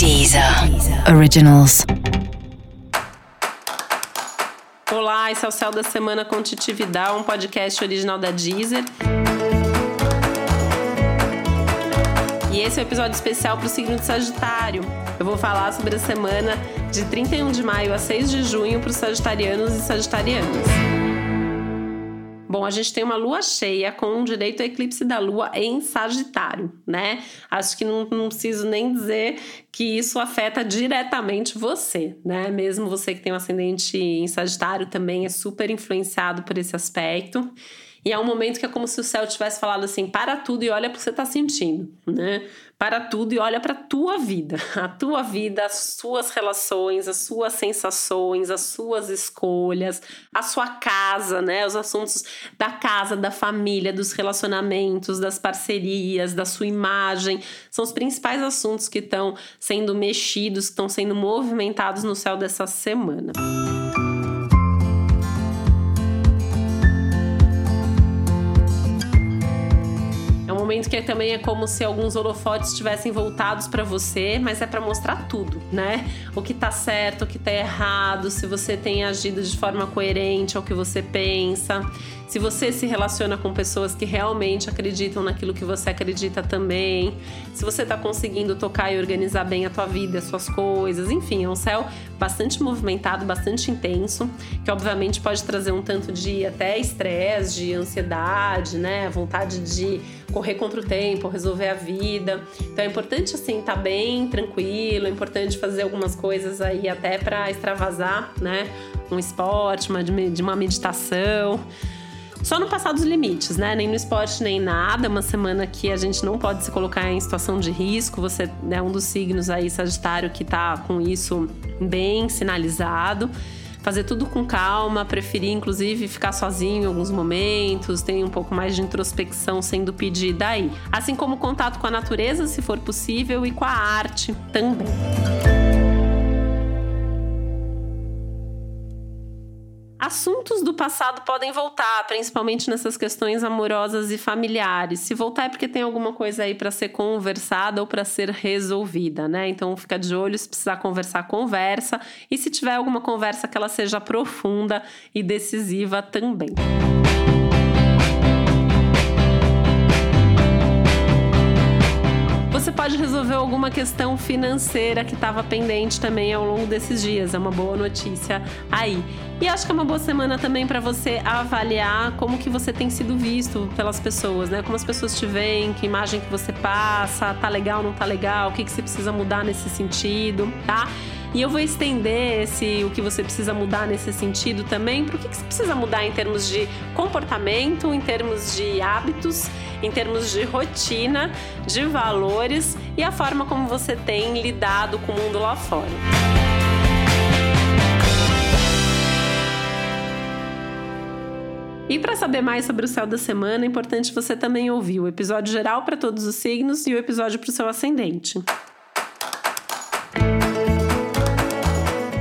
Deezer Originals. Olá, esse é o Céu da Semana com Titi Vidal, um podcast original da Deezer. E esse é o um episódio especial para o signo de Sagitário. Eu vou falar sobre a semana de 31 de maio a 6 de junho para os sagitarianos e sagitarianas. Bom, a gente tem uma lua cheia com direito ao eclipse da lua em Sagitário, né? Acho que não, não preciso nem dizer que isso afeta diretamente você, né? Mesmo você que tem um ascendente em Sagitário também é super influenciado por esse aspecto. E é um momento que é como se o céu tivesse falado assim: para tudo e olha para o que você está sentindo, né? Para tudo e olha para a tua vida, a tua vida, as suas relações, as suas sensações, as suas escolhas, a sua casa, né? Os assuntos da casa, da família, dos relacionamentos, das parcerias, da sua imagem, são os principais assuntos que estão sendo mexidos, que estão sendo movimentados no céu dessa semana. Momento que também é como se alguns holofotes estivessem voltados para você, mas é para mostrar tudo, né? O que tá certo, o que tá errado, se você tem agido de forma coerente ao que você pensa, se você se relaciona com pessoas que realmente acreditam naquilo que você acredita também, se você tá conseguindo tocar e organizar bem a tua vida, as suas coisas, enfim, é um céu bastante movimentado, bastante intenso, que obviamente pode trazer um tanto de até estresse, de ansiedade, né? Vontade de correr contra o tempo, resolver a vida. Então é importante assim estar tá bem tranquilo, é importante fazer algumas coisas aí até para extravasar, né? Um esporte, uma, de uma meditação. Só não passar dos limites, né? Nem no esporte, nem nada. Uma semana que a gente não pode se colocar em situação de risco. Você é um dos signos aí, Sagitário, que tá com isso bem sinalizado fazer tudo com calma, preferir inclusive ficar sozinho em alguns momentos, tem um pouco mais de introspecção sendo pedida aí. Assim como contato com a natureza, se for possível, e com a arte também. Assuntos do passado podem voltar, principalmente nessas questões amorosas e familiares. Se voltar é porque tem alguma coisa aí para ser conversada ou para ser resolvida, né? Então fica de olho se precisar conversar, conversa. E se tiver alguma conversa que ela seja profunda e decisiva também. Você pode resolver alguma questão financeira que estava pendente também ao longo desses dias. É uma boa notícia aí. E acho que é uma boa semana também para você avaliar como que você tem sido visto pelas pessoas, né? Como as pessoas te veem, que imagem que você passa, tá legal, não tá legal, o que, que você precisa mudar nesse sentido, tá? E eu vou estender esse o que você precisa mudar nesse sentido também o que, que você precisa mudar em termos de comportamento, em termos de hábitos, em termos de rotina, de valores e a forma como você tem lidado com o mundo lá fora. E para saber mais sobre o céu da semana, é importante você também ouvir o episódio geral para todos os signos e o episódio para o seu ascendente.